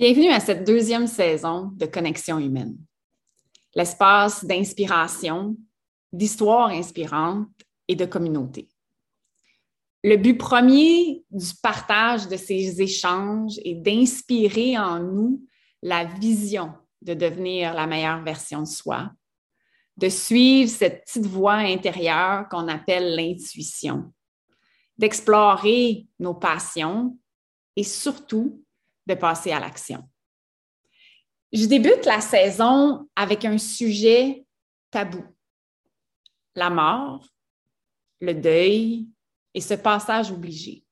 Bienvenue à cette deuxième saison de Connexion humaine, l'espace d'inspiration, d'histoires inspirantes et de communauté. Le but premier du partage de ces échanges est d'inspirer en nous la vision de devenir la meilleure version de soi, de suivre cette petite voix intérieure qu'on appelle l'intuition, d'explorer nos passions et surtout de passer à l'action. Je débute la saison avec un sujet tabou, la mort, le deuil et ce passage obligé.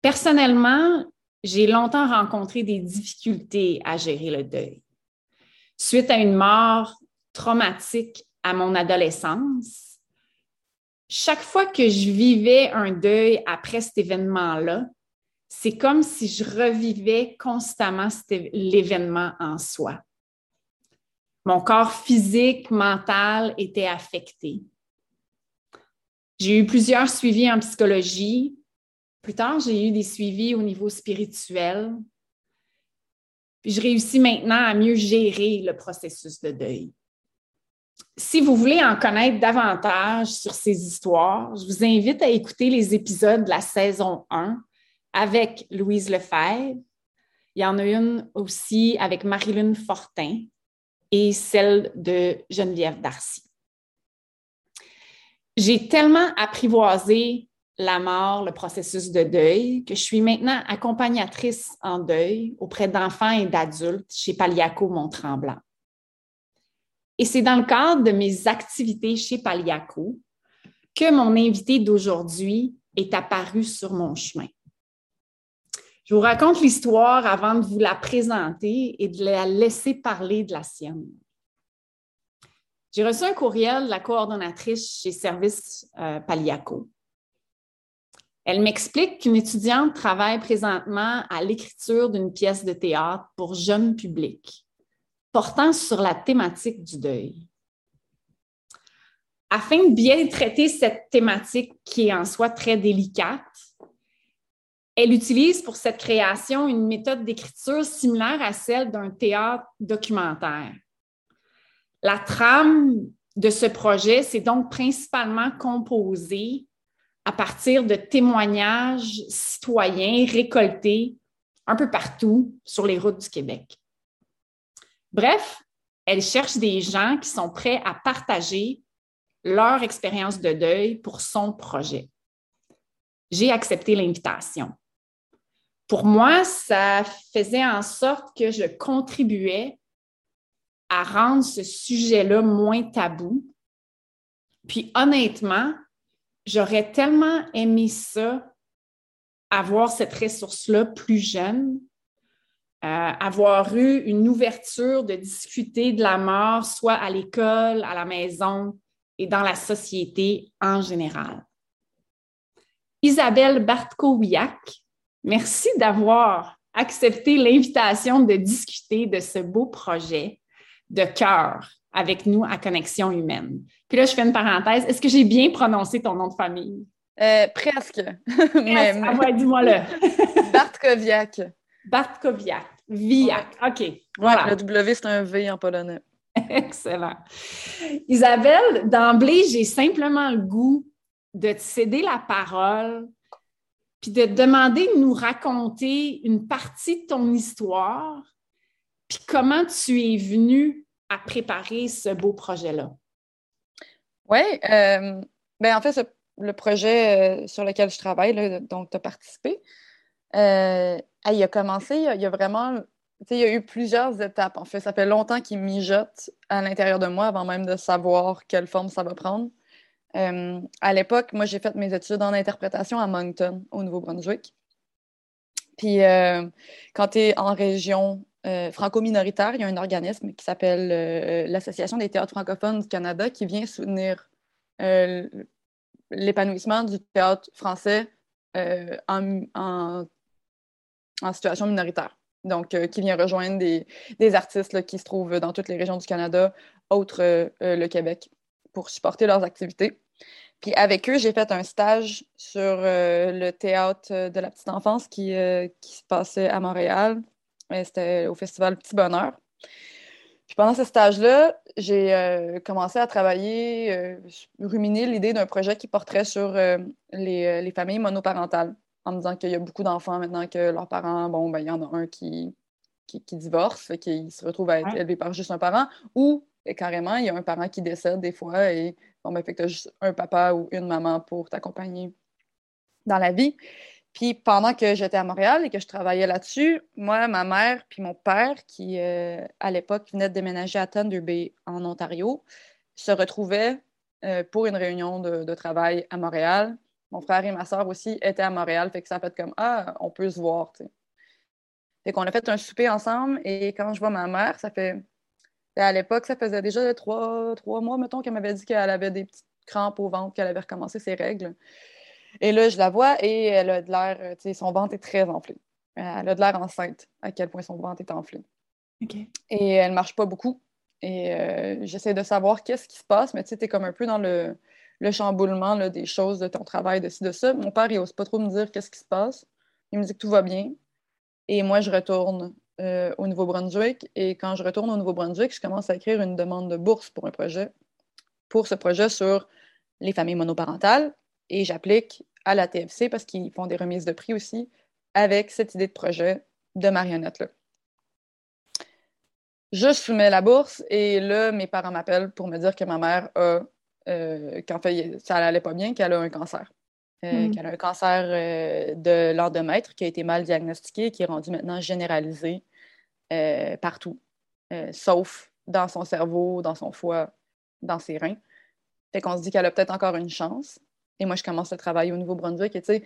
Personnellement, j'ai longtemps rencontré des difficultés à gérer le deuil. Suite à une mort traumatique à mon adolescence, chaque fois que je vivais un deuil après cet événement-là, c'est comme si je revivais constamment l'événement en soi. Mon corps physique, mental était affecté. J'ai eu plusieurs suivis en psychologie. Plus tard, j'ai eu des suivis au niveau spirituel. Puis je réussis maintenant à mieux gérer le processus de deuil. Si vous voulez en connaître davantage sur ces histoires, je vous invite à écouter les épisodes de la saison 1 avec Louise Lefebvre. Il y en a une aussi avec Marilyn Fortin et celle de Geneviève Darcy. J'ai tellement apprivoisé la mort, le processus de deuil, que je suis maintenant accompagnatrice en deuil auprès d'enfants et d'adultes chez Paliaco Mont-Tremblant. Et c'est dans le cadre de mes activités chez Paliaco que mon invité d'aujourd'hui est apparu sur mon chemin. Je vous raconte l'histoire avant de vous la présenter et de la laisser parler de la sienne. J'ai reçu un courriel de la coordonnatrice chez Service euh, Paliaco. Elle m'explique qu'une étudiante travaille présentement à l'écriture d'une pièce de théâtre pour jeunes publics portant sur la thématique du deuil. Afin de bien traiter cette thématique qui est en soi très délicate, elle utilise pour cette création une méthode d'écriture similaire à celle d'un théâtre documentaire. La trame de ce projet s'est donc principalement composée à partir de témoignages citoyens récoltés un peu partout sur les routes du Québec. Bref, elle cherche des gens qui sont prêts à partager leur expérience de deuil pour son projet. J'ai accepté l'invitation pour moi, ça faisait en sorte que je contribuais à rendre ce sujet-là moins tabou. Puis honnêtement, j'aurais tellement aimé ça, avoir cette ressource-là plus jeune, euh, avoir eu une ouverture de discuter de la mort, soit à l'école, à la maison et dans la société en général. Isabelle Bartkowiak, Merci d'avoir accepté l'invitation de discuter de ce beau projet de cœur avec nous à Connexion Humaine. Puis là, je fais une parenthèse. Est-ce que j'ai bien prononcé ton nom de famille? Euh, presque. Ah dis-moi-le. Bartkowiak. Bartkowiak. Viak. OK. Voilà. le W, c'est un V en polonais. Excellent. Isabelle, d'emblée, j'ai simplement le goût de te céder la parole puis de te demander de nous raconter une partie de ton histoire, puis comment tu es venu à préparer ce beau projet-là? Oui, euh, ben en fait, le projet euh, sur lequel je travaille, dont tu as participé, euh, il a commencé, il y a, vraiment, il y a eu plusieurs étapes. En fait, ça fait longtemps qu'il mijote à l'intérieur de moi avant même de savoir quelle forme ça va prendre. À l'époque, moi, j'ai fait mes études en interprétation à Moncton, au Nouveau-Brunswick. Puis, quand tu es en région franco-minoritaire, il y a un organisme qui s'appelle l'Association des théâtres francophones du Canada qui vient soutenir l'épanouissement du théâtre français en, situation minoritaire. Donc, qui vient rejoindre des, artistes qui se trouvent dans toutes les régions du Canada, autres le Québec, pour supporter leurs activités. Puis avec eux, j'ai fait un stage sur euh, le théâtre de la petite enfance qui, euh, qui se passait à Montréal. C'était au festival Petit Bonheur. Puis pendant ce stage-là, j'ai euh, commencé à travailler, ruminer l'idée d'un projet qui porterait sur les, les, familles monoparentales, en me disant qu'il y a beaucoup d'enfants maintenant que leurs parents, bon, ben, il y en a un qui, qui, qui divorce, qui se retrouve à être élevé par juste un parent, ou carrément, il y a un parent qui décède des fois et bon, ben, fait que tu as juste un papa ou une maman pour t'accompagner dans la vie. Puis pendant que j'étais à Montréal et que je travaillais là-dessus, moi, ma mère puis mon père, qui euh, à l'époque venait de déménager à Thunder Bay en Ontario, se retrouvaient euh, pour une réunion de, travail à Montréal. Mon frère et ma soeur aussi étaient à Montréal, fait que ça a fait comme Ah, on peut se voir. Fait qu'on a fait un souper ensemble et quand je vois ma mère, ça fait à l'époque, ça faisait déjà trois, trois mois, mettons, qu'elle m'avait dit qu'elle avait des petites crampes au ventre, qu'elle avait recommencé ses règles. Et là, je la vois et elle a de l'air, tu sais, son ventre est très enflé. Elle a de l'air enceinte, à quel point son ventre est enflé. Et elle ne marche pas beaucoup. Et euh, j'essaie de savoir qu'est-ce qui se passe, mais tu sais, tu es comme un peu dans le, chamboulement des choses de ton travail, de ci, de ça. Mon père, il n'ose pas trop me dire qu'est-ce qui se passe. Il me dit que tout va bien. Et moi, je retourne euh, au Nouveau-Brunswick. Et quand je retourne au Nouveau-Brunswick, je commence à écrire une demande de bourse pour un projet, pour ce projet sur les familles monoparentales. Et j'applique à la TFC parce qu'ils font des remises de prix aussi avec cette idée de projet de marionnette-là. Je soumets la bourse et là, mes parents m'appellent pour me dire que ma mère a, euh, qu'en fait, ça n'allait pas bien, qu'elle a un cancer. Euh, hmm. qu'elle a un cancer euh, de l'endomètre qui a été mal diagnostiqué et qui est rendu maintenant généralisé euh, partout, sauf dans son cerveau, dans son foie, dans ses reins. Fait qu'on se dit qu'elle a peut-être encore une chance. Et moi, je commence à travailler au Nouveau-Brunswick. Et tu sais,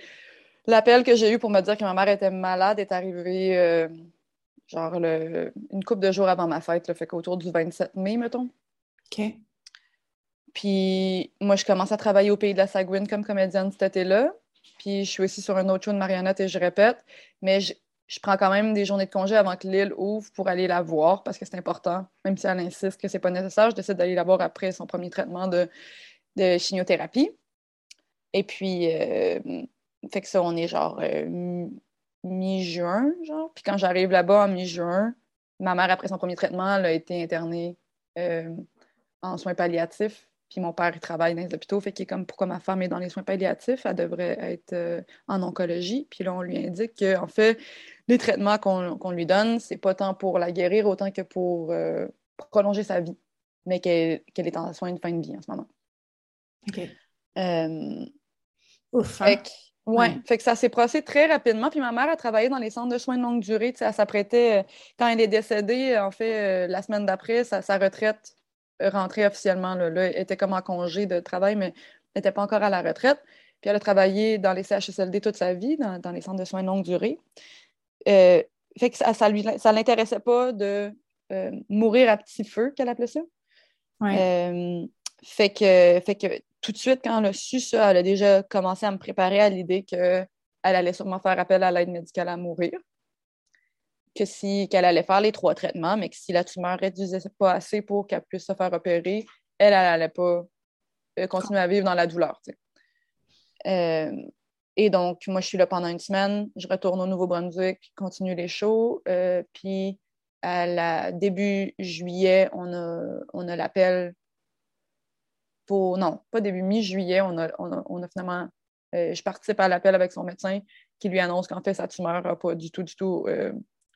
l'appel que j'ai eu pour me dire que ma mère était malade est arrivé genre une couple de jours avant ma fête, le fait qu'autour du 27 mai, mettons. OK. Puis moi, je commence à travailler au Pays de la Sagouine comme comédienne cet été-là. Puis je suis aussi sur un autre show de marionnette et je répète. Mais je, prends quand même des journées de congé avant que l'île ouvre pour aller la voir parce que c'est important. Même si elle insiste que c'est pas nécessaire, je décide d'aller la voir après son premier traitement de, de chimiothérapie. Et puis, euh, fait que ça, on est genre euh, mi-juin, genre. Puis quand j'arrive là-bas en mi-juin, ma mère, après son premier traitement, elle a été internée euh, en soins palliatifs puis mon père, il travaille dans les hôpitaux, fait qu'il est comme pourquoi ma femme est dans les soins palliatifs, elle devrait être euh, en oncologie. Puis là, on lui indique qu'en fait, les traitements qu'on lui donne, c'est pas tant pour la guérir autant que pour euh, prolonger sa vie, mais qu'elle est en soins de fin de vie en ce moment. OK. Euh, Ouf, hein? ouais, fait que ça s'est passé très rapidement. Puis ma mère a travaillé dans les centres de soins de longue durée. Elle s'apprêtait, quand elle est décédée, en fait, la semaine d'après, sa, sa retraite rentrée officiellement. Là. elle était comme en congé de travail, mais n'était pas encore à la retraite. Puis elle a travaillé dans les CHSLD toute sa vie, dans, les centres de soins de longue durée. Euh, fait que ça, ça l'intéressait pas de euh, mourir à petit feu, qu'elle appelait ça. Euh, fait, que, fait que tout de suite, quand elle a su ça, elle a déjà commencé à me préparer à l'idée qu'elle allait sûrement faire appel à l'aide médicale à mourir que si qu'elle allait faire les trois traitements, mais que si la tumeur réduisait pas assez pour qu'elle puisse se faire opérer, elle, n'allait pas euh, continuer à vivre dans la douleur. Euh, et donc, moi, je suis là pendant une semaine, je retourne au Nouveau-Brunswick, continue les shows, euh, puis à la début juillet, on a, on l'appel pour. Non, pas début mi-juillet, on a, on, a, finalement. je participe à l'appel avec son médecin qui lui annonce qu'en fait, sa tumeur n'a pas du tout, du tout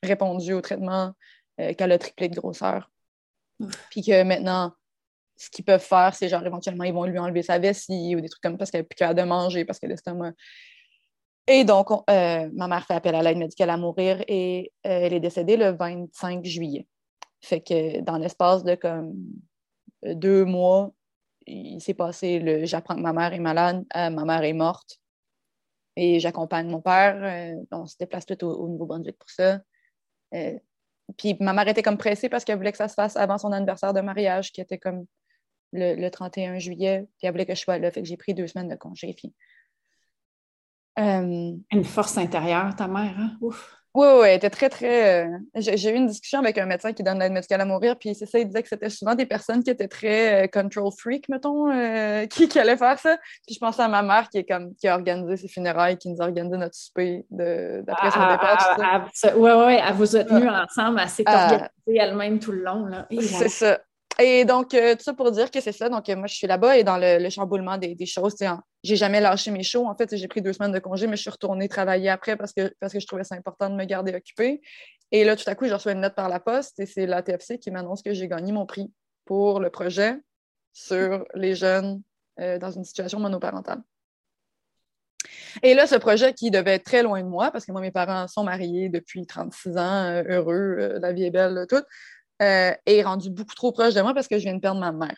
répondu au traitement, euh, qu'elle a triplé de grosseur. Puis que maintenant, ce qu'ils peuvent faire, c'est genre éventuellement, ils vont lui enlever sa vessie ou des trucs comme ça parce qu'elle n'a plus qu'à de manger, parce que l'estomac. Et donc, euh, ma mère fait appel à l'aide médicale à mourir et euh, elle est décédée le 25 juillet. Fait que dans l'espace de comme deux mois, il s'est passé le j'apprends que ma mère est malade, ma mère est morte et j'accompagne mon père. on se déplace tout au, Nouveau-Brunswick pour ça. Puis ma mère était comme pressée parce qu'elle voulait que ça se fasse avant son anniversaire de mariage, qui était comme le, 31 juillet. Puis elle voulait que je sois là. Fait que j'ai pris deux semaines de congé. Puis, Une force intérieure, ta mère, hein? Ouf. Oui, oui, était très, très. Euh, j'ai eu une discussion avec un médecin qui donne l'aide médicale à mourir, puis c'est ça, il disait que c'était souvent des personnes qui étaient très euh, control freak, mettons, euh, qui, qui, allaient faire ça. Puis je pensais à ma mère qui, est comme, qui a organisé ses funérailles, qui nous a organisé notre souper d'après son ah, départ. Oui, oui, elle vous a tenus ensemble, elle s'est organisée elle-même tout le long. C'est ça. Et donc, euh, tout ça pour dire que c'est ça. Donc, euh, moi, je suis là-bas et dans le, chamboulement des, choses, j'ai jamais lâché mes shows. En fait, j'ai pris deux semaines de congé, mais je suis retournée travailler après parce que, parce que je trouvais ça important de me garder occupée. Et là, tout à coup, je reçois une note par la poste et c'est la TFC qui m'annonce que j'ai gagné mon prix pour le projet sur les jeunes euh, dans une situation monoparentale. Et là, ce projet qui devait être très loin de moi, parce que moi, mes parents sont mariés depuis 36 ans, heureux, la vie est belle, tout euh, est rendu beaucoup trop proche de moi parce que je viens de perdre ma mère.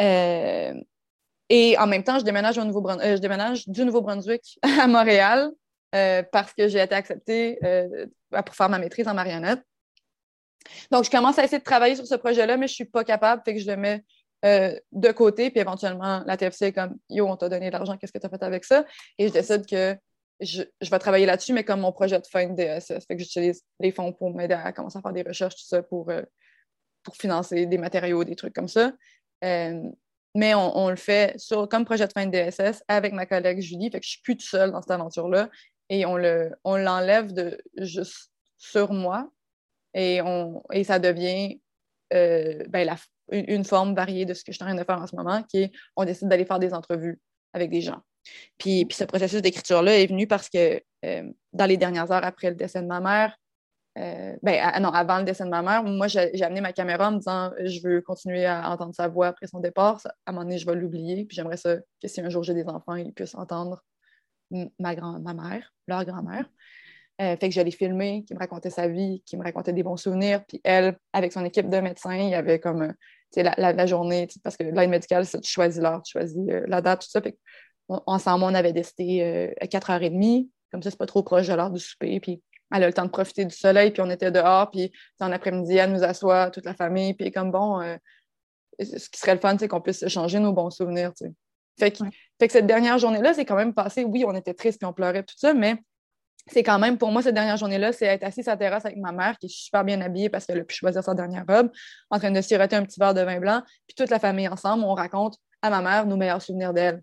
Euh, et en même temps, je déménage, au Nouveau euh, je déménage du Nouveau-Brunswick à Montréal parce que j'ai été acceptée pour faire ma maîtrise en marionnette. Donc, je commence à essayer de travailler sur ce projet-là, mais je ne suis pas capable, fait que je le mets de côté, puis éventuellement, la TFC est comme Yo, on t'a donné de l'argent, qu'est-ce que tu as fait avec ça? Et je décide que je, vais travailler là-dessus, mais comme mon projet de fin de DSS. Fait que j'utilise les fonds pour m'aider à commencer à faire des recherches, tout ça, pour, euh, pour financer des matériaux, des trucs comme ça. Euh, mais on, le fait sur, comme projet de fin de DSS avec ma collègue Julie. Fait que je suis plus toute seule dans cette aventure-là. Et on le l'enlève de juste sur moi. Et, ça devient euh, ben, une, forme variée de ce que je suis en train de faire en ce moment, qui est on décide d'aller faire des entrevues avec des gens. Puis, ce processus d'écriture-là est venu parce que euh, dans les dernières heures après le décès de ma mère, euh, ben, non, avant le décès de ma mère, moi, j'ai amené ma caméra en me disant je veux continuer à entendre sa voix après son départ. À un moment donné, je vais l'oublier. Puis j'aimerais ça que si un jour j'ai des enfants, ils puissent entendre ma, grand ma mère, leur grand-mère. Euh, fait que je l'ai filmé, qui me racontait sa vie, qui me racontait des bons souvenirs. Puis elle, avec son équipe de médecins, il y avait comme la, la, journée, parce que l'aide médicale, tu choisis l'heure, tu choisis la date, tout ça. Ensemble, on avait décidé euh, à 4h30. Comme ça, c'est pas trop proche de l'heure du souper. Puis elle a le temps de profiter du soleil, puis on était dehors. Puis en après-midi, elle nous assoit, toute la famille. Puis comme bon, euh, ce qui serait le fun, c'est qu'on puisse changer nos bons souvenirs. Fait que, fait que cette dernière journée-là, c'est quand même passé. Oui, on était tristes, puis on pleurait, tout ça, mais c'est quand même, pour moi, cette dernière journée-là, c'est être assis sur la terrasse avec ma mère, qui est super bien habillée parce qu'elle a pu choisir sa dernière robe, en train de siroter un petit verre de vin blanc, puis toute la famille ensemble, on raconte à ma mère nos meilleurs souvenirs d'elle.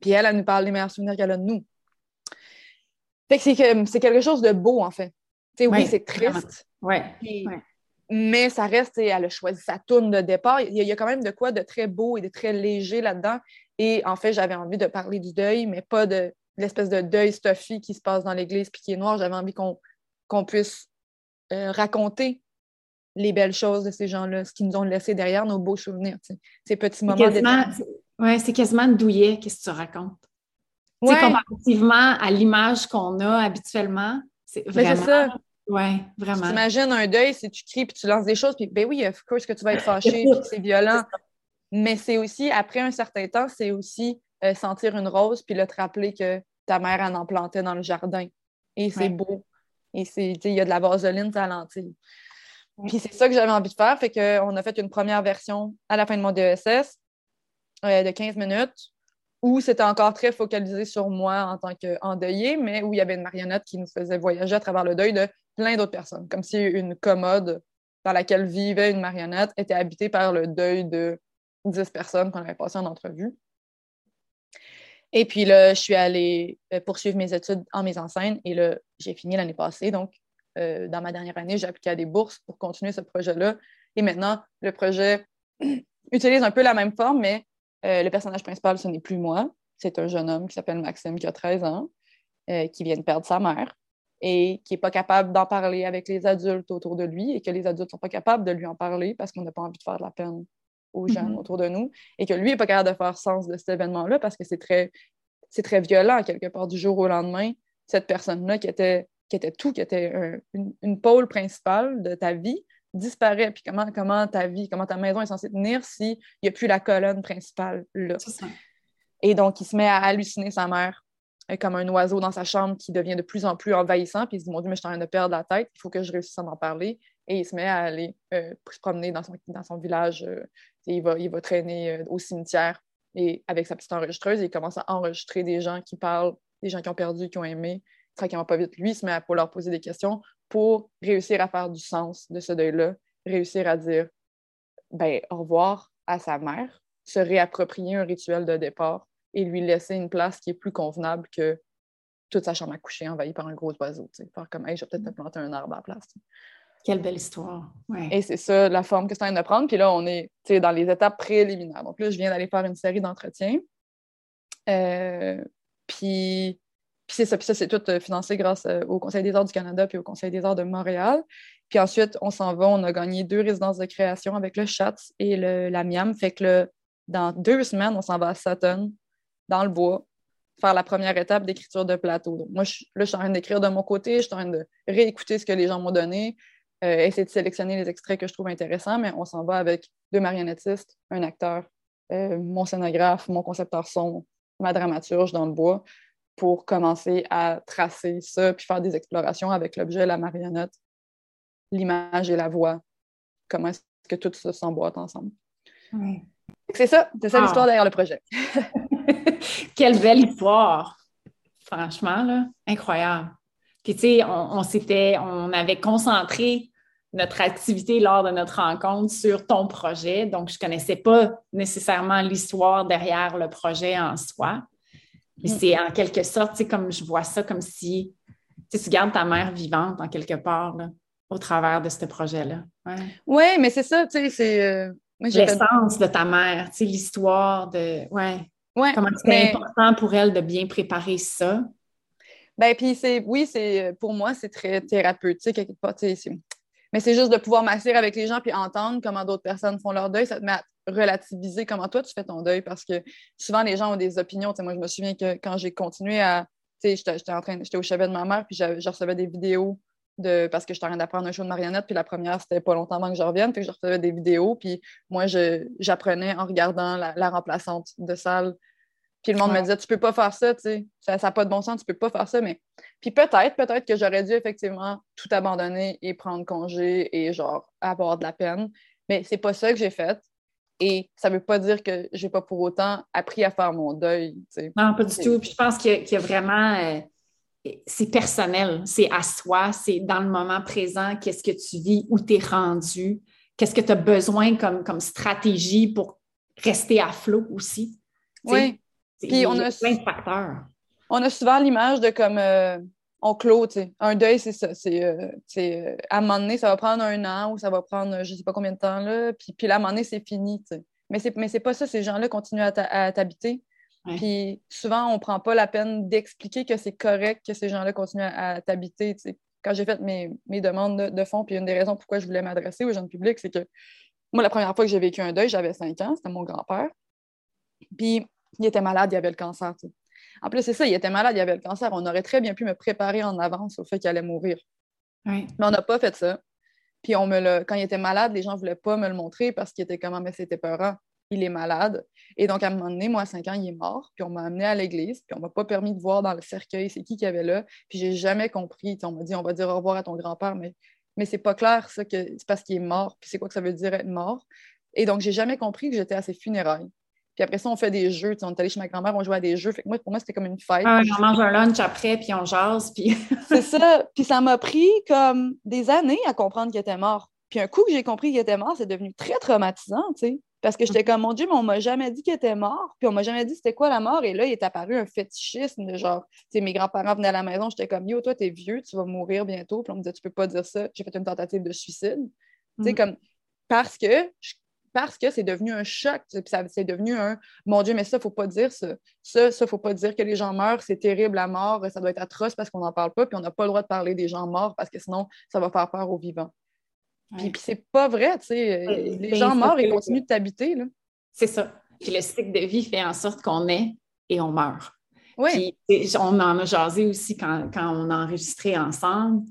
Puis elle, elle nous parle des meilleurs souvenirs qu'elle a de nous. Fait que c'est quelque chose de beau, en fait. oui, c'est triste. Ouais. Mais ça reste, elle a choisi sa tourne de départ. Il y, a, quand même de quoi de très beau et de très léger là-dedans. Et en fait, j'avais envie de parler du deuil, mais pas de, l'espèce de deuil stuffy qui se passe dans l'Église puis qui est noir. J'avais envie qu'on puisse euh, raconter les belles choses de ces gens-là, ce qu'ils nous ont laissé derrière, nos beaux souvenirs, ces petits moments oui, c'est quasiment douillet, qu'est-ce que tu racontes? Ouais. Comparativement à l'image qu'on a habituellement, c'est vraiment. ça. Oui, vraiment. Tu imagines un deuil, si tu cries puis tu lances des choses, puis ben oui, of course que tu vas être fâché, puis c'est violent. Mais c'est aussi, après un certain temps, c'est aussi euh, sentir une rose puis le te rappeler que ta mère en en plantait dans le jardin. Et c'est beau. Et c'est, il y a de la vaseline, ça lentille. Puis c'est ça que j'avais envie de faire. Fait qu'on a fait une première version à la fin de mon DSS. Euh, de 15 minutes où c'était encore très focalisé sur moi en tant qu'endeuillée, mais où il y avait une marionnette qui nous faisait voyager à travers le deuil de plein d'autres personnes, comme si une commode dans laquelle vivait une marionnette était habitée par le deuil de 10 personnes qu'on avait passé en entrevue. Et puis là, je suis allée euh, poursuivre mes études en mise en scène et là, j'ai fini l'année passée. Donc, euh, dans ma dernière année, j'ai appliqué à des bourses pour continuer ce projet-là. Et maintenant, le projet utilise un peu la même forme, mais euh, le personnage principal, ce n'est plus moi. C'est un jeune homme qui s'appelle Maxime, qui a 13 ans, euh, qui vient de perdre sa mère et qui n'est pas capable d'en parler avec les adultes autour de lui et que les adultes ne sont pas capables de lui en parler parce qu'on n'a pas envie de faire de la peine aux jeunes mm-hmm. autour de nous et que lui n'est pas capable de faire sens de cet événement-là parce que c'est très, c'est très violent quelque part du jour au lendemain. Cette personne-là qui était, qui était tout, qui était une, pôle principale de ta vie, disparaît, puis comment, comment ta vie, comment ta maison est censée tenir s'il n'y a plus la colonne principale là. Et donc, il se met à halluciner sa mère euh, comme un oiseau dans sa chambre qui devient de plus en plus envahissant, puis il se dit Mon Dieu, mais je suis en train de perdre la tête, il faut que je réussisse à m'en parler. Et il se met à aller euh, se promener dans son, dans son village. Euh, il, va, il va traîner au cimetière et avec sa petite enregistreuse, il commence à enregistrer des gens qui parlent, des gens qui ont perdu, qui ont aimé, tranquillement pas vite. Lui, il se met à pour leur poser des questions pour réussir à faire du sens de ce deuil-là, réussir à dire ben, au revoir à sa mère, se réapproprier un rituel de départ et lui laisser une place qui est plus convenable que toute sa chambre à coucher envahie par un gros oiseau. Faire comme, hey, je vais peut-être te planter un arbre à la place. Quelle belle histoire. Et c'est ça la forme que c'est en train de prendre. Puis là, on est dans les étapes préliminaires. Donc là, je viens d'aller faire une série d'entretiens. Euh, puis, c'est ça. Puis ça, c'est tout euh, financé grâce euh, au Conseil des arts du Canada puis au Conseil des arts de Montréal. Puis ensuite, on s'en va. On a gagné deux résidences de création avec le CHATS et le, la MIAM. Fait que dans deux semaines, on s'en va à Sutton, dans le bois, faire la première étape d'écriture de plateau. Moi, je, là, je suis en train d'écrire de mon côté, je suis en train de réécouter ce que les gens m'ont donné, euh, essayer de sélectionner les extraits que je trouve intéressants, mais on s'en va avec deux marionnettistes, un acteur, mon scénographe, mon concepteur son, ma dramaturge dans le bois, pour commencer à tracer ça, puis faire des explorations avec l'objet, la marionnette, l'image et la voix. Comment est-ce que tout ça s'emboîte ensemble? C'est ça, c'est ça ah. l'histoire derrière le projet. Quelle belle histoire! Franchement, là, incroyable. Puis, tu sais, on, s'était, on avait concentré notre activité lors de notre rencontre sur ton projet. Donc, je ne connaissais pas nécessairement l'histoire derrière le projet en soi. Mais mm. c'est en quelque sorte, tu sais, comme je vois ça, comme si tu gardes ta mère vivante en quelque part là, au travers de ce projet-là. Oui, ouais, mais c'est ça, tu sais, c'est. Euh, L'essence de ta mère, tu sais, l'histoire de. Ouais. ouais Comment c'est important pour elle de bien préparer ça. Ben, puis c'est, oui, c'est, pour moi, c'est très thérapeutique, quelque part, mais c'est juste de pouvoir m'asseoir avec les gens puis entendre comment d'autres personnes font leur deuil. Ça te met à relativiser comment toi tu fais ton deuil? Parce que souvent les gens ont des opinions. moi, je me souviens que quand j'ai continué à. J'étais, au chevet de ma mère puis je recevais des vidéos de, parce que j'étais en train d'apprendre un show de marionnette. Puis la première, c'était pas longtemps avant que je revienne. Puis je recevais des vidéos. Puis moi, j'apprenais en regardant la remplaçante de salle puis le monde me disait, tu peux pas faire ça, tu sais, ça n'a pas de bon sens, tu peux pas faire ça, mais. Puis peut-être, peut-être que j'aurais dû effectivement tout abandonner et prendre congé et genre avoir de la peine, mais c'est pas ça que j'ai fait. Et ça veut pas dire que j'ai pas pour autant appris à faire mon deuil. Non, pas du tout. Puis je pense qu'il y, a vraiment. Euh, c'est personnel, c'est à soi, c'est dans le moment présent, qu'est-ce que tu vis, où tu es rendu, qu'est-ce que tu as besoin comme, comme stratégie pour rester à flot aussi? Oui. Puis on a plein de facteurs. On a souvent l'image de comme euh, on clôt, tu sais. Un deuil, c'est ça. C'est, euh, euh, à un moment donné, ça va prendre un an ou ça va prendre je ne sais pas combien de temps, là. Puis, puis à un moment donné, c'est fini, tu sais. Mais c'est, mais c'est pas ça. Ces gens-là continuent à, t'habiter. Puis souvent, on ne prend pas la peine d'expliquer que c'est correct que ces gens-là continuent à, t'habiter. Quand j'ai fait mes, demandes de, de fonds, puis une des raisons pourquoi je voulais m'adresser aux jeunes publics, c'est que moi, la première fois que j'ai vécu un deuil, j'avais 5 ans, c'était mon grand-père. Puis il était malade, il avait le cancer. En plus, c'est ça, il était malade, il avait le cancer. On aurait très bien pu me préparer en avance au fait qu'il allait mourir. Mais on n'a pas fait ça. Puis on me quand il était malade, les gens ne voulaient pas me le montrer parce qu'il était comment, ah, mais c'était peurant. Il est malade. Et donc, à un moment donné, moi, à 5 ans, il est mort. Puis on m'a amené à l'église. Puis on ne m'a pas permis de voir dans le cercueil c'est qui qu'il y avait là. Puis j'ai jamais compris. on m'a dit, on va dire au revoir à ton grand-père, mais, mais c'est pas clair, ça, que c'est parce qu'il est mort. Puis c'est quoi que ça veut dire être mort? Et donc, j'ai jamais compris que j'étais à ses funérailles. Puis après ça, on fait des jeux. on est allé chez ma grand-mère, on jouait à des jeux. Fait que moi, pour moi, c'était comme une fête. Ah, on mange un lunch après, puis on jase. Puis... c'est ça. Puis ça m'a pris comme des années à comprendre qu'il était mort. Puis un coup que j'ai compris qu'il était mort, c'est devenu très traumatisant, tu sais. Parce que j'étais comme, mon Dieu, mais on m'a jamais dit qu'il était mort. Puis on m'a jamais dit c'était quoi la mort. Et là, il est apparu un fétichisme de genre, tu sais, mes grands-parents venaient à la maison, j'étais comme, yo, toi, t'es vieux, tu vas mourir bientôt. Puis on me disait, tu peux pas dire ça. J'ai fait une tentative de suicide. Tu sais, mm. comme, parce que je parce que c'est devenu un choc. C'est devenu un mon Dieu, mais ça, il ne faut pas dire ça. Ça, il ne faut pas dire que les gens meurent, c'est terrible la mort, ça doit être atroce parce qu'on n'en parle pas, puis on n'a pas le droit de parler des gens morts parce que sinon, ça va faire peur aux vivants. Puis, puis c'est pas vrai, tu sais. Les gens morts, ils continuent de t'habiter. C'est ça. Puis le cycle de vie fait en sorte qu'on est et on meurt. Oui. Puis on en a jasé aussi quand, quand on a enregistré ensemble.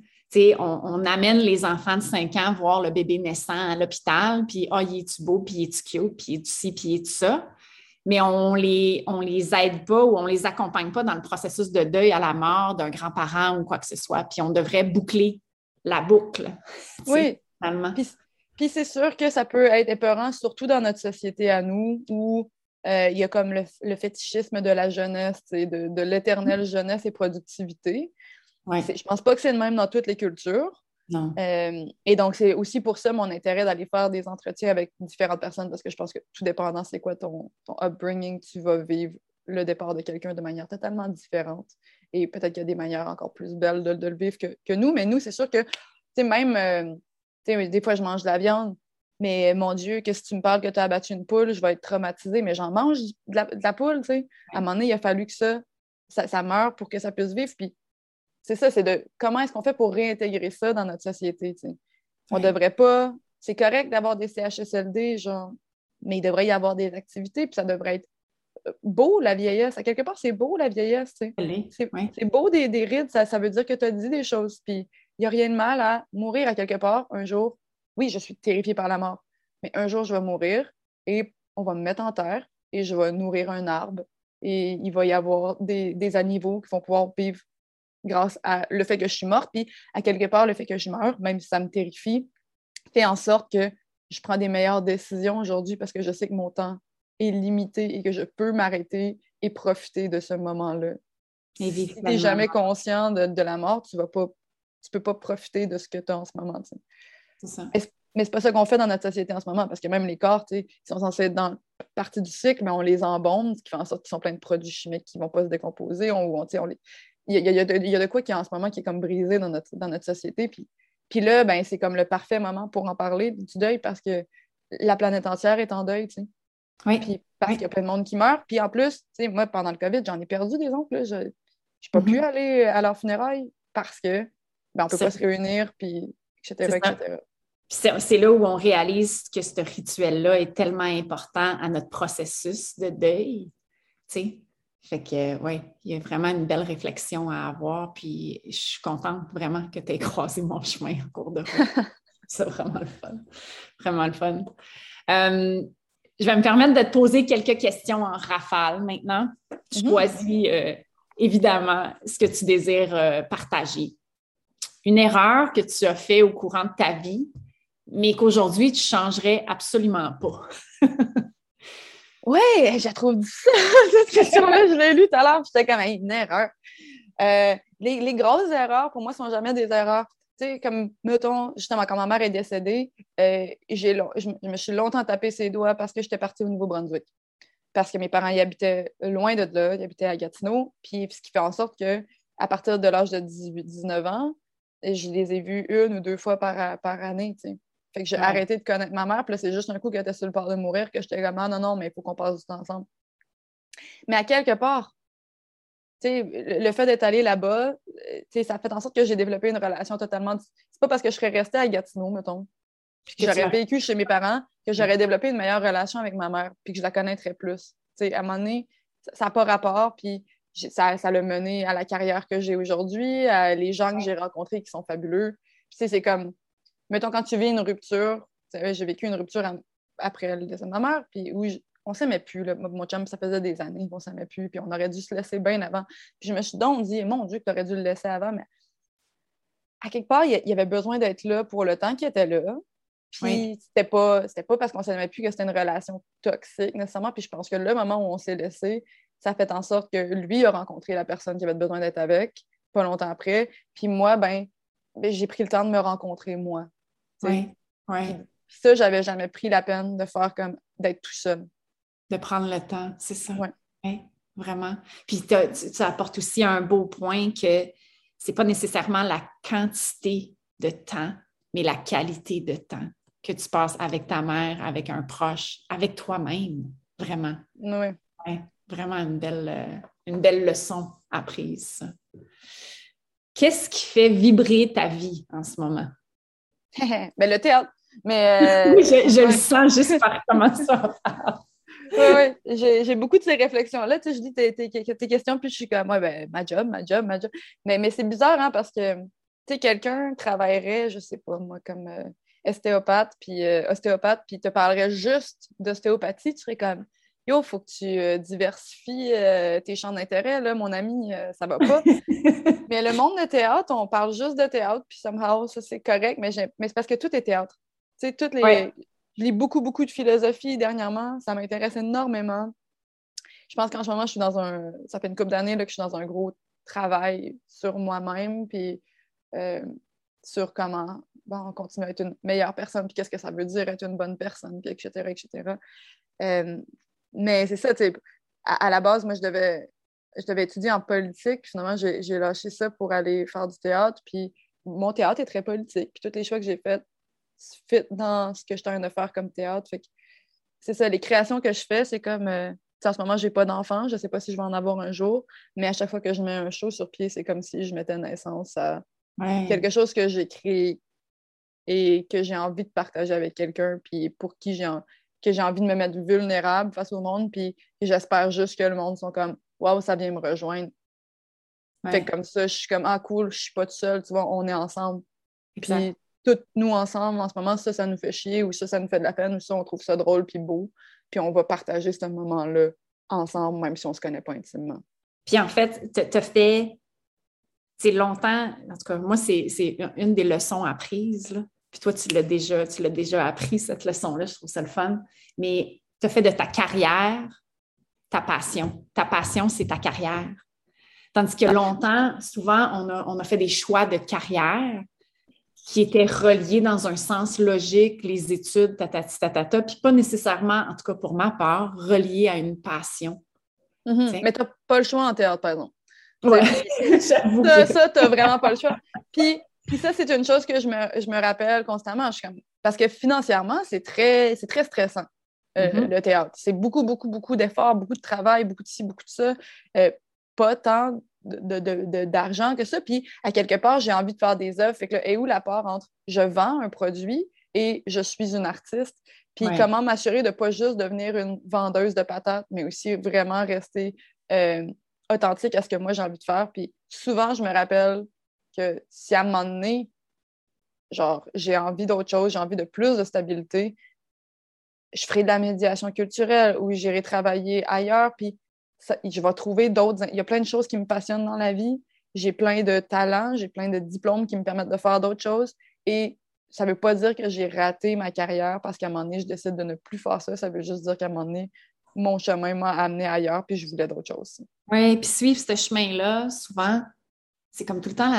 On, amène les enfants de 5 ans voir le bébé naissant à l'hôpital, puis ah, il est-tu beau, puis il est-tu cute, puis il est-tu ci, puis il est-tu ça? Mais on les, on les aide pas ou on les accompagne pas dans le processus de deuil à la mort d'un grand-parent ou quoi que ce soit. Puis on devrait boucler la boucle. Oui. Finalement. Puis, c'est sûr que ça peut être épeurant, surtout dans notre société à nous, où euh, il y a comme le, fétichisme de la jeunesse, de, de l'éternelle jeunesse et productivité. Ouais. Je pense pas que c'est le même dans toutes les cultures. Non. Euh, et donc, c'est aussi pour ça mon intérêt d'aller faire des entretiens avec différentes personnes parce que je pense que tout dépendant c'est quoi ton, ton, upbringing, tu vas vivre le départ de quelqu'un de manière totalement différente. Et peut-être qu'il y a des manières encore plus belles de, le vivre que, nous, mais nous, c'est sûr que, tu sais, même, euh, des fois, je mange de la viande, mais mon Dieu, que si tu me parles que tu as abattu une poule, je vais être traumatisée, mais j'en mange de la, poule, tu sais. À un moment donné, il a fallu que ça, ça, ça meure pour que ça puisse vivre. Puis c'est ça, c'est de comment est-ce qu'on fait pour réintégrer ça dans notre société. On ne devrait pas. C'est correct d'avoir des CHSLD, genre, mais il devrait y avoir des activités, puis ça devrait être euh, beau, la vieillesse. À quelque part, c'est beau, la vieillesse. C'est beau des, des rides, ça, ça, veut dire que tu as dit des choses. Puis il n'y a rien de mal à mourir à quelque part un jour. Oui, je suis terrifiée par la mort, mais un jour, je vais mourir et on va me mettre en terre et je vais nourrir un arbre et il va y avoir des, des animaux qui vont pouvoir vivre grâce à le fait que je suis morte. Puis, à quelque part, le fait que je meurs, même si ça me terrifie, fait en sorte que je prends des meilleures décisions aujourd'hui parce que je sais que mon temps est limité et que je peux m'arrêter et profiter de ce moment-là. Si tu n'es jamais conscient de, la mort, tu ne peux pas profiter de ce que tu as en ce moment. C'est ça. Mais c'est pas ça qu'on fait dans notre société en ce moment, parce que même les corps, ils sont censés être dans partie du cycle, mais on les embombe, ce qui fait en sorte qu'ils sont pleins de produits chimiques qui ne vont pas se décomposer. On, on, on les, il y, a, de, quoi qui en ce moment qui est comme brisé dans notre, dans notre société. Puis, puis là, ben, c'est comme le parfait moment pour en parler du deuil parce que la planète entière est en deuil, tu sais. Oui. Puis parce qu'il y a plein de monde qui meurt. Puis en plus, tu sais, moi, pendant le COVID, j'en ai perdu des oncles. Je n'ai pas pu mm-hmm. aller à leur funérailles parce que ben, on ne peut pas se réunir, puis etc. C'est là où on réalise que ce rituel-là est tellement important à notre processus de deuil. Tu sais, fait que, oui, il y a vraiment une belle réflexion à avoir. Puis je suis contente vraiment que tu aies croisé mon chemin en cours de route. C'est vraiment le fun. Vraiment le fun. Euh, je vais me permettre de te poser quelques questions en rafale maintenant. Tu mhm. choisis euh, évidemment ce que tu désires euh, partager. Une erreur que tu as faite au courant de ta vie, mais qu'aujourd'hui, tu changerais absolument pas. Oui, j'ai trouvé ça. Cette question-là, je l'ai lu tout à l'heure, j'étais comme une erreur. Euh, les, grosses erreurs, pour moi, sont jamais des erreurs. Tu sais, comme, mettons, justement, quand ma mère est décédée, euh, je, me suis longtemps tapé ses doigts parce que j'étais partie au Nouveau-Brunswick. Parce que mes parents y habitaient loin de là, ils habitaient à Gatineau. Puis, ce qui fait en sorte que à partir de l'âge de 18-19 ans, je les ai vus une ou deux fois par, par année. Tu sais. Fait que j'ai arrêté de connaître ma mère, puis là, c'est juste un coup qu'elle était sur le bord de mourir que j'étais comme ah, non, non, mais il faut qu'on passe du temps ensemble. Mais à quelque part, le fait d'être allé là-bas, euh, ça fait en sorte que j'ai développé une relation totalement. C'est pas parce que je serais restée à Gatineau, mettons, puis que j'aurais vécu chez mes parents, que j'aurais développé une meilleure relation avec ma mère, puis que je la connaîtrais plus. sais, à un moment donné, ça n'a pas rapport, puis ça, ça l'a mené à la carrière que j'ai aujourd'hui, à les gens que j'ai rencontrés qui sont fabuleux. c'est comme mettons, quand tu vis une rupture, j'ai vécu une rupture après le décès de ma mère, puis oui, on s'aimait plus. Là. Mon chum, ça faisait des années qu'on s'aimait plus, puis on aurait dû se laisser bien avant. Puis je me suis donc dit, mon Dieu, que tu aurais dû le laisser avant, mais à quelque part, il y avait besoin d'être là pour le temps qu'il était là. Puis c'était pas, pas parce qu'on s'aimait plus que c'était une relation toxique nécessairement. Puis je pense que le moment où on s'est laissé, ça fait en sorte que lui a rencontré la personne qui avait besoin d'être avec, pas longtemps après. Puis moi, ben, ben j'ai pris le temps de me rencontrer moi. Oui, oui. Ça, j'avais jamais pris la peine de faire comme d'être tout seul. De prendre le temps, c'est ça. Oui. vraiment. Puis tu apportes aussi un beau point que c'est pas nécessairement la quantité de temps, mais la qualité de temps que tu passes avec ta mère, avec un proche, avec toi-même, vraiment. Oui. Ouais, vraiment une belle, euh, une belle leçon apprise. Qu'est-ce qui fait vibrer ta vie en ce moment? ben, le théâtre. Mais, euh, je, le sens juste par comment ça Oui, oui, j'ai beaucoup de ces réflexions-là. Tu sais, je dis tes, tes, questions, puis je suis comme, ouais, ben, ma job, ma job, ma job. Mais, mais c'est bizarre, hein, parce que, tu sais, quelqu'un travaillerait, je sais pas, moi, comme euh, ostéopathe, puis ostéopathe, puis te parlerait juste d'ostéopathie, tu serais comme Yo, faut que tu diversifies tes champs d'intérêt, là, mon ami, ça va pas. mais le monde de théâtre, on parle juste de théâtre, puis somehow, ça c'est correct, mais, mais c'est parce que tout est théâtre. Tu sais, toutes les. Je lis beaucoup, beaucoup de philosophie dernièrement, ça m'intéresse énormément. Je pense qu'en ce moment, je suis dans un. Ça fait une couple d'années que je suis dans un gros travail sur moi-même, puis euh, sur comment bon, continuer à être une meilleure personne, puis qu'est-ce que ça veut dire être une bonne personne, puis etc., etc. Euh, mais c'est ça, tu sais, à, la base, moi, je devais, je devais étudier en politique, finalement, j'ai lâché ça pour aller faire du théâtre, puis mon théâtre est très politique, puis tous les choix que j'ai faits fit dans ce que je train de faire comme théâtre. Fait c'est ça, les créations que je fais, c'est comme euh, en ce moment, j'ai pas d'enfant, je sais pas si je vais en avoir un jour, mais à chaque fois que je mets un show sur pied, c'est comme si je mettais naissance à quelque chose que j'ai créé et que j'ai envie de partager avec quelqu'un, puis pour qui j'ai que j'ai envie de me mettre vulnérable face au monde, puis j'espère juste que le monde sont comme Waouh, ça vient me rejoindre. Fait comme ça, je suis comme Ah cool, je suis pas toute seule, tu vois, on est ensemble. Puis toutes nous ensemble, en ce moment, ça, ça nous fait chier, ou ça, ça nous fait de la peine, ou ça, on trouve ça drôle puis beau. Puis on va partager ce moment-là ensemble, même si on se connaît pas intimement. Puis en fait, tu as fait, c'est longtemps, en tout cas, moi, c'est une des leçons apprises, là. Puis toi, tu l'as déjà, tu l'as déjà appris, cette leçon-là, je trouve ça le fun. Mais tu as fait de ta carrière ta passion. Ta passion, c'est ta carrière. Tandis que longtemps, souvent, on a, on a fait des choix de carrière qui étaient reliés dans un sens logique, les études, tatati, tatata, puis pas nécessairement, en tout cas pour ma part, reliés à une passion. Mm-hmm. Mais tu n'as pas le choix en théâtre, par exemple. ça, ça tu n'as vraiment pas le choix. Puis, ça, c'est une chose que je me, rappelle constamment. Parce que financièrement, c'est très, très stressant, euh, mm-hmm. le théâtre. C'est beaucoup, beaucoup, beaucoup d'efforts, beaucoup de travail, beaucoup de ci, beaucoup de ça. Euh, pas tant d'argent que ça. Puis, à quelque part, j'ai envie de faire des œuvres. Fait que là, et où la part entre je vends un produit et je suis une artiste? Puis, comment m'assurer de ne pas juste devenir une vendeuse de patates, mais aussi vraiment rester euh, authentique à ce que moi j'ai envie de faire. Puis, souvent, je me rappelle que si à un moment donné, genre, j'ai envie d'autre chose, j'ai envie de plus de stabilité, je ferai de la médiation culturelle ou j'irai travailler ailleurs. Puis, je vais trouver d'autres. Il y a plein de choses qui me passionnent dans la vie. J'ai plein de talents, j'ai plein de diplômes qui me permettent de faire d'autres choses. Et ça ne veut pas dire que j'ai raté ma carrière parce qu'à un moment donné, je décide de ne plus faire ça. Ça veut juste dire qu'à un moment donné, mon chemin m'a amené ailleurs puis je voulais d'autres choses. Oui, puis suivre ce chemin-là, souvent, c'est comme tout le temps,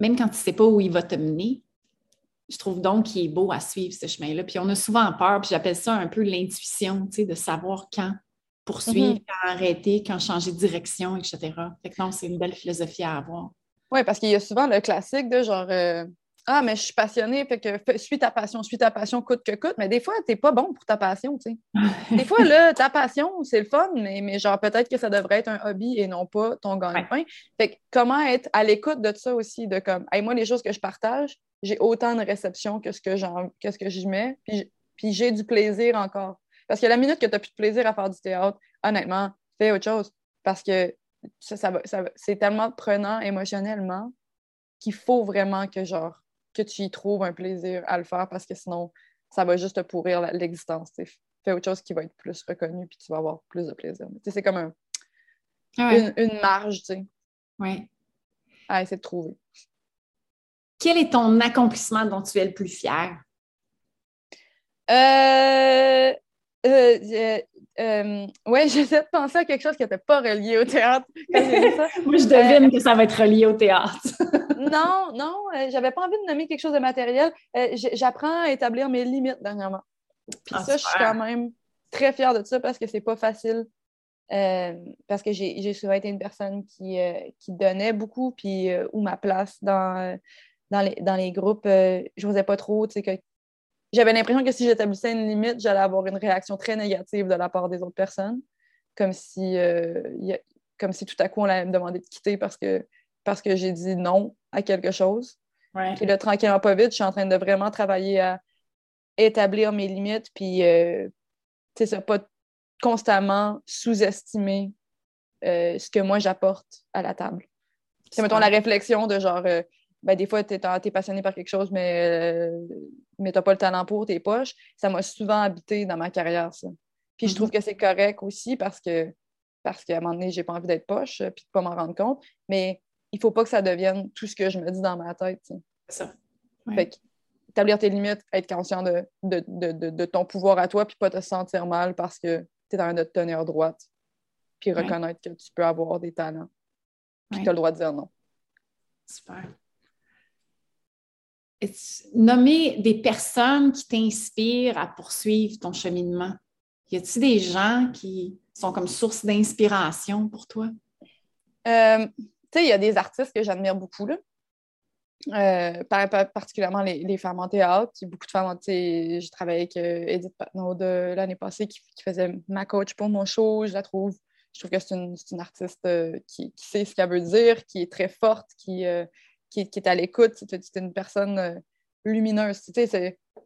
même quand tu ne sais pas où il va te mener, je trouve donc qu'il est beau à suivre ce chemin-là. Puis on a souvent peur, puis j'appelle ça un peu l'intuition, tu sais, de savoir quand poursuivre, mm-hmm. quand arrêter, quand changer de direction, etc. Fait que non, c'est une belle philosophie à avoir. Oui, parce qu'il y a souvent le classique de genre euh, Ah, mais je suis passionnée, fait que suis ta passion, suis ta passion coûte que coûte. Mais des fois, tu n'es pas bon pour ta passion, tu sais. des fois, là, ta passion, c'est le fun, mais, mais genre peut-être que ça devrait être un hobby et non pas ton gagne-pain. Fait que comment être à l'écoute de ça aussi, de comme hey, moi, les choses que je partage, j'ai autant de réception que ce que, ce que j'y mets, puis, j'ai du plaisir encore. Parce que la minute que tu n'as plus de plaisir à faire du théâtre, honnêtement, fais autre chose. Parce que ça, c'est tellement prenant émotionnellement qu'il faut vraiment que, genre, que tu y trouves un plaisir à le faire parce que sinon, ça va juste te pourrir l'existence. Fais autre chose qui va être plus reconnu puis tu vas avoir plus de plaisir. C'est comme ah une, marge, tu sais. Oui. À essayer de trouver. Quel est ton accomplissement dont tu es le plus fier? Euh, euh, euh, euh, ouais, j'essaie de penser à quelque chose qui n'était pas relié au théâtre Moi, je devine que ça va être relié au théâtre. non, non, j'avais pas envie de nommer quelque chose de matériel. J'apprends à établir mes limites dernièrement. Puis ah, ça, je suis quand même très fière de ça parce que c'est pas facile. parce que j'ai souvent été une personne qui, qui donnait beaucoup, puis où ma place dans, dans, les, dans les groupes, je n'osais pas trop, tu sais, que j'avais l'impression que si j'établissais une limite, j'allais avoir une réaction très négative de la part des autres personnes, comme si, euh, comme si tout à coup on allait me demander de quitter parce que, parce que j'ai dit non à quelque chose. Et là, tranquillement, pas vite, je suis en train de vraiment travailler à établir mes limites, puis, euh, tu sais, pas constamment sous-estimer euh, ce que moi j'apporte à la table. C'est, mettons, la réflexion de genre, ben, des fois, tu es, passionné par quelque chose, mais, euh, mais tu n'as pas le talent pour tes poches. Ça m'a souvent habité dans ma carrière, ça. Puis je trouve mm-hmm. que c'est correct aussi parce que parce qu'à un moment donné, j'ai pas envie d'être poche et de pas m'en rendre compte. Mais il faut pas que ça devienne tout ce que je me dis dans ma tête. C'est ça. Fait établir tes limites, être conscient de, de, ton pouvoir à toi, puis pas te sentir mal parce que tu es dans une teneur droite. Puis reconnaître que tu peux avoir des talents. Puis tu as le droit de dire non. Super nommer des personnes qui t'inspirent à poursuivre ton cheminement? Y a-t-il des gens qui sont comme source d'inspiration pour toi? Euh, tu sais, il y a des artistes que j'admire beaucoup, là. Euh, particulièrement les, femmes en théâtre. Beaucoup de femmes, j'ai travaillé avec euh, Edith Patnaud l'année passée qui, faisait ma coach pour mon show. Je la trouve, je trouve que c'est une, artiste qui, sait ce qu'elle veut dire, qui est très forte, qui, qui, est à l'écoute. C'est une personne euh, lumineuse.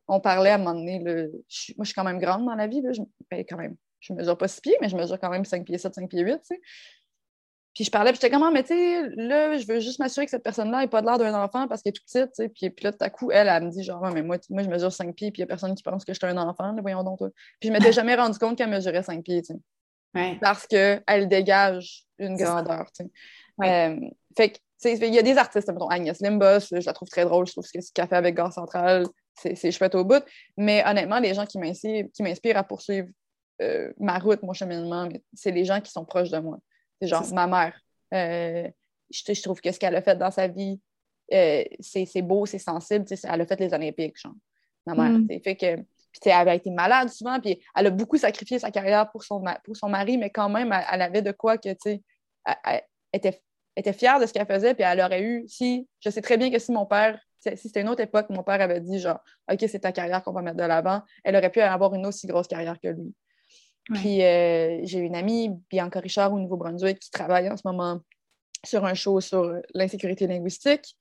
on parlait à un moment donné, moi je suis quand même grande dans la vie, je, ben, quand même, je mesure pas 6 pieds, mais je mesure quand même 5 pieds 7, 5 pieds 8. Puis je parlais, puis j'étais comment, ah, mais tu sais, là, je veux juste m'assurer que cette personne-là n'ait pas de l'air d'un enfant parce qu'elle est toute petite, Puis, puis là, tout à coup, elle, elle, me dit, genre, mais moi, moi, je mesure 5 pieds, puis il n'y a personne qui pense que je suis un enfant, voyons donc. Puis je m'étais jamais rendu compte qu'elle mesurait 5 pieds, tu sais. Parce qu'elle dégage une grandeur, tu sais. Euh, fait que il y a des artistes, mettons Agnès Limbos, je la trouve très drôle, je trouve que ce qu'elle fait avec Gare Central, c'est chouette au bout. Mais honnêtement, les gens qui m'inspirent à poursuivre euh, ma route, mon cheminement, c'est les gens qui sont proches de moi. C'est genre ma mère. Euh, je, trouve que ce qu'elle a fait dans sa vie, euh, c'est beau, c'est sensible. Elle a fait les Olympiques, genre, ma mère. Mm. Fait que, elle a été malade souvent, puis elle a beaucoup sacrifié sa carrière pour son, pour son mari, mais quand même, elle, avait de quoi que, tu sais, elle, était était fière de ce qu'elle faisait, puis elle aurait eu, si, je sais très bien que si mon père, si c'était une autre époque, mon père avait dit genre, OK, c'est ta carrière qu'on va mettre de l'avant, elle aurait pu avoir une aussi grosse carrière que lui. Puis euh, j'ai une amie, Bianca Richard, au Nouveau-Brunswick, qui travaille en ce moment sur un show sur l'insécurité linguistique,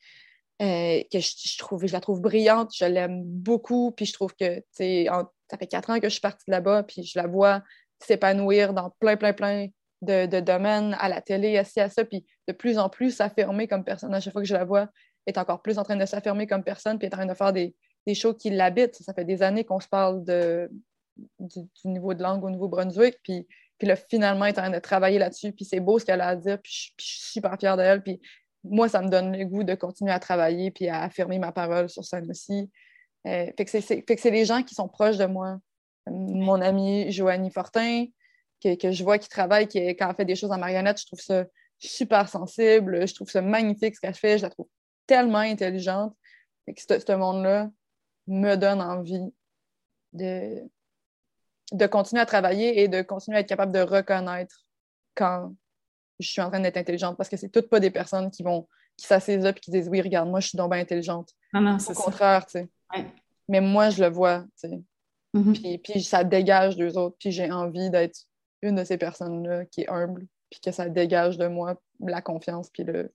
euh, que je, trouve, je la trouve brillante, je l'aime beaucoup, puis je trouve que, tu sais, ça fait quatre ans que je suis partie de là-bas, puis je la vois s'épanouir dans plein, plein, plein de, domaines à la télé, assis à ça, puis de plus en plus s'affirmer comme personne. À chaque fois que je la vois, est encore plus en train de s'affirmer comme personne, puis est en train de faire des, des shows qui l'habitent. Ça fait des années qu'on se parle du, niveau de langue au Nouveau-Brunswick, puis, puis là, finalement, elle est en train de travailler là-dessus, puis c'est beau ce qu'elle a à dire, puis je, suis super fière d'elle, puis moi, ça me donne le goût de continuer à travailler, puis à affirmer ma parole sur scène aussi. Euh, fait que c'est les gens qui sont proches de moi. Mon amie Joanie Fortin, que, je vois qui travaille, qui, quand elle fait des choses en marionnette, je trouve ça super sensible, je trouve ça magnifique ce qu'elle fait, je la trouve tellement intelligente. Et que ce, monde-là me donne envie de, de continuer à travailler et de continuer à être capable de reconnaître quand je suis en train d'être intelligente parce que c'est toutes pas des personnes qui vont qui s'assisent là et qui disent oui regarde moi je suis donc bien intelligente. Non, non, au contraire tu sais. Mais moi je le vois tu sais. Mm-hmm. puis, puis ça dégage d'eux autres puis j'ai envie d'être une de ces personnes-là qui est humble, puis que ça dégage de moi la confiance, puis le...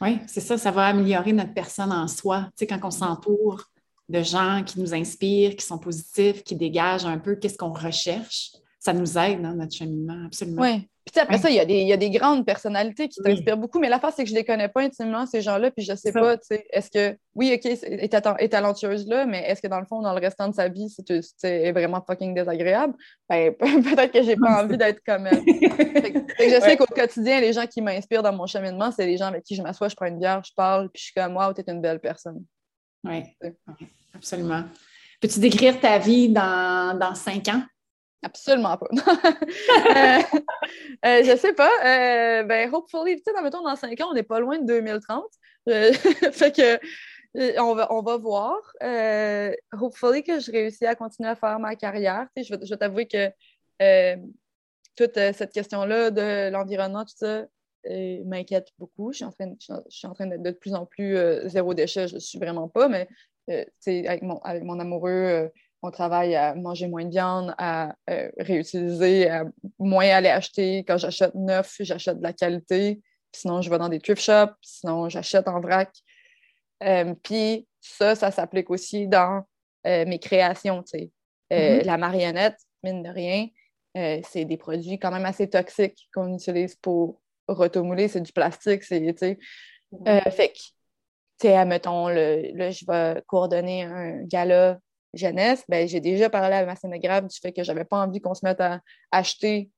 Oui, c'est ça, ça va améliorer notre personne en soi. Tu sais, quand on s'entoure de gens qui nous inspirent, qui sont positifs, qui dégagent un peu qu'est-ce qu'on recherche, ça nous aide dans notre cheminement, absolument. Oui, puis après ça, il y, a des, il y, a des grandes personnalités qui t'inspirent beaucoup, mais la face, c'est que je les connais pas intimement, ces gens-là, puis je sais pas, tu sais, est-ce que, oui, OK, est, est talentueuse là, mais est-ce que dans le fond, dans le restant de sa vie, c'est vraiment fucking désagréable? Ben, peut-être que j'ai pas envie d'être comme elle. je sais qu'au quotidien, les gens qui m'inspirent dans mon cheminement, c'est les gens avec qui je m'assois, je prends une bière, je parle, puis je suis comme, waouh, t'es une belle personne. Oui, absolument. Peux-tu décrire ta vie dans, dans cinq ans? Absolument pas. euh, euh, je sais pas. Euh, ben, hopefully, tu sais, dans, dans 5 ans, on n'est pas loin de 2030. Euh, fait que on va, on va voir. hopefully que je réussis à continuer à faire ma carrière. Tu sais, je vais, t'avouer que toute cette question-là de l'environnement, tout ça, m'inquiète beaucoup. Je suis en train, je suis en train d'être de plus en plus zéro déchet. Je ne suis vraiment pas, mais avec, mon, avec mon amoureux, on travaille à manger moins de viande, à euh, réutiliser, à moins aller acheter. Quand j'achète neuf, j'achète de la qualité. Sinon, je vais dans des thrift shops. Sinon, j'achète en vrac. Euh, puis ça, ça s'applique aussi dans euh, mes créations. Mm-hmm. La marionnette, mine de rien, c'est des produits quand même assez toxiques qu'on utilise pour retouler. C'est du plastique. C'est, mm-hmm. fait tu sais, admettons, là, je vais coordonner un gala jeunesse, ben, j'ai déjà parlé à ma scénographe du fait que j'avais pas envie qu'on se mette à acheter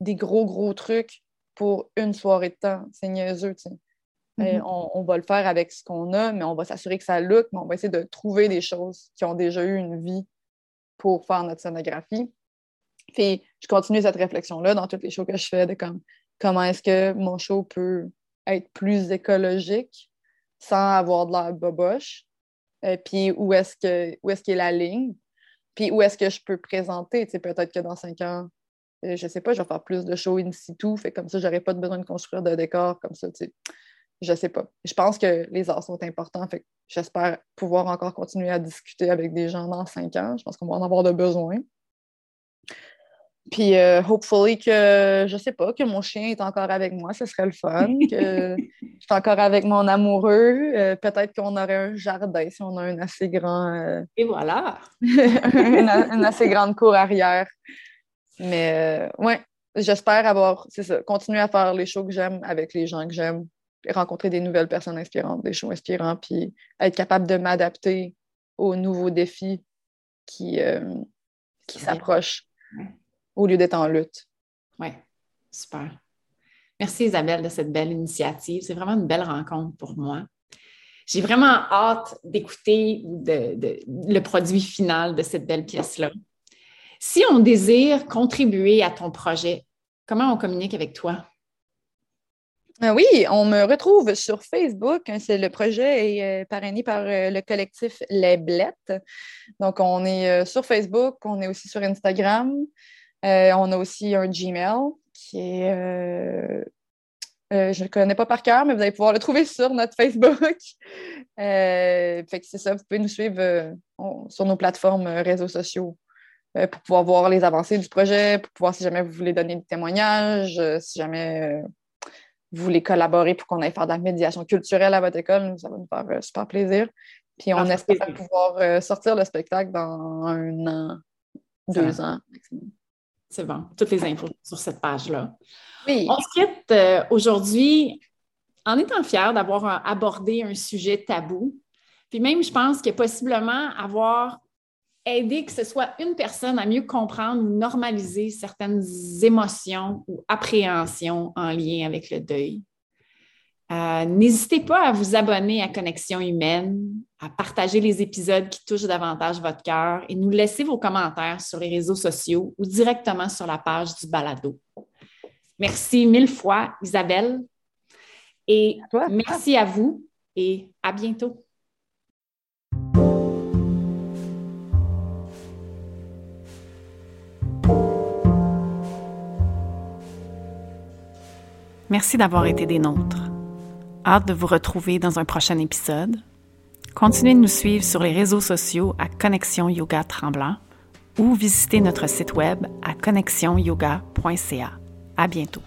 des gros, gros trucs pour une soirée de temps. C'est niaiseux, tu sais. Mm-hmm. on, va le faire avec ce qu'on a, mais on va s'assurer que ça look, mais on va essayer de trouver des choses qui ont déjà eu une vie pour faire notre scénographie. Puis je continue cette réflexion-là dans toutes les shows que je fais de comme, comment est-ce que mon show peut être plus écologique sans avoir de la boboche. Euh, puis où est-ce que où est-ce qu'est la ligne? Puis où est-ce que je peux présenter? Peut-être que dans cinq ans, euh, je sais pas, je vais faire plus de shows in situ, fait comme ça, j'aurais pas besoin de construire de décor comme ça. sais. Je sais pas. Je pense que les arts sont importants, fait j'espère pouvoir encore continuer à discuter avec des gens dans cinq ans. Je pense qu'on va en avoir de besoin. Puis, euh, hopefully que, je sais pas, que mon chien est encore avec moi, ce serait le fun. Que je suis encore avec mon amoureux. Euh, peut-être qu'on aurait un jardin si on a un assez grand. Euh, Et voilà! une, assez grande cour arrière. Mais, ouais, j'espère avoir, c'est ça, continuer à faire les shows que j'aime avec les gens que j'aime, rencontrer des nouvelles personnes inspirantes, des shows inspirants, puis être capable de m'adapter aux nouveaux défis qui, qui s'approchent au lieu d'être en lutte. Oui, super. Merci Isabelle de cette belle initiative. C'est vraiment une belle rencontre pour moi. J'ai vraiment hâte d'écouter le produit final de cette belle pièce-là. Si on désire contribuer à ton projet, comment on communique avec toi? Euh, oui, on me retrouve sur Facebook. C'est le projet est euh, parrainé par euh, le collectif Les Blettes. Donc, on est sur Facebook, on est aussi sur Instagram. Euh, on a aussi un Gmail qui est. Euh, euh, je ne le connais pas par cœur, mais vous allez pouvoir le trouver sur notre Facebook. fait que c'est ça, vous pouvez nous suivre sur nos plateformes réseaux sociaux pour pouvoir voir les avancées du projet, pour pouvoir, si jamais vous voulez donner des témoignages, si jamais vous voulez collaborer pour qu'on aille faire de la médiation culturelle à votre école, ça va nous faire super plaisir. Puis on espère pouvoir sortir le spectacle dans un an, deux ans maximum. C'est bon. Toutes les infos sur cette page-là. Oui. On se quitte euh, aujourd'hui en étant fiers d'avoir abordé un sujet tabou. Puis même, je pense que possiblement avoir aidé que ce soit une personne à mieux comprendre ou normaliser certaines émotions ou appréhensions en lien avec le deuil. Euh, n'hésitez pas à vous abonner à Connexion Humaine, à partager les épisodes qui touchent davantage votre cœur et nous laisser vos commentaires sur les réseaux sociaux ou directement sur la page du balado. Merci mille fois, Isabelle. Et merci à vous et à bientôt. Merci d'avoir été des nôtres. Hâte de vous retrouver dans un prochain épisode. Continuez de nous suivre sur les réseaux sociaux à Connexion Yoga Tremblant ou visitez notre site web à connexionyoga.ca. À bientôt.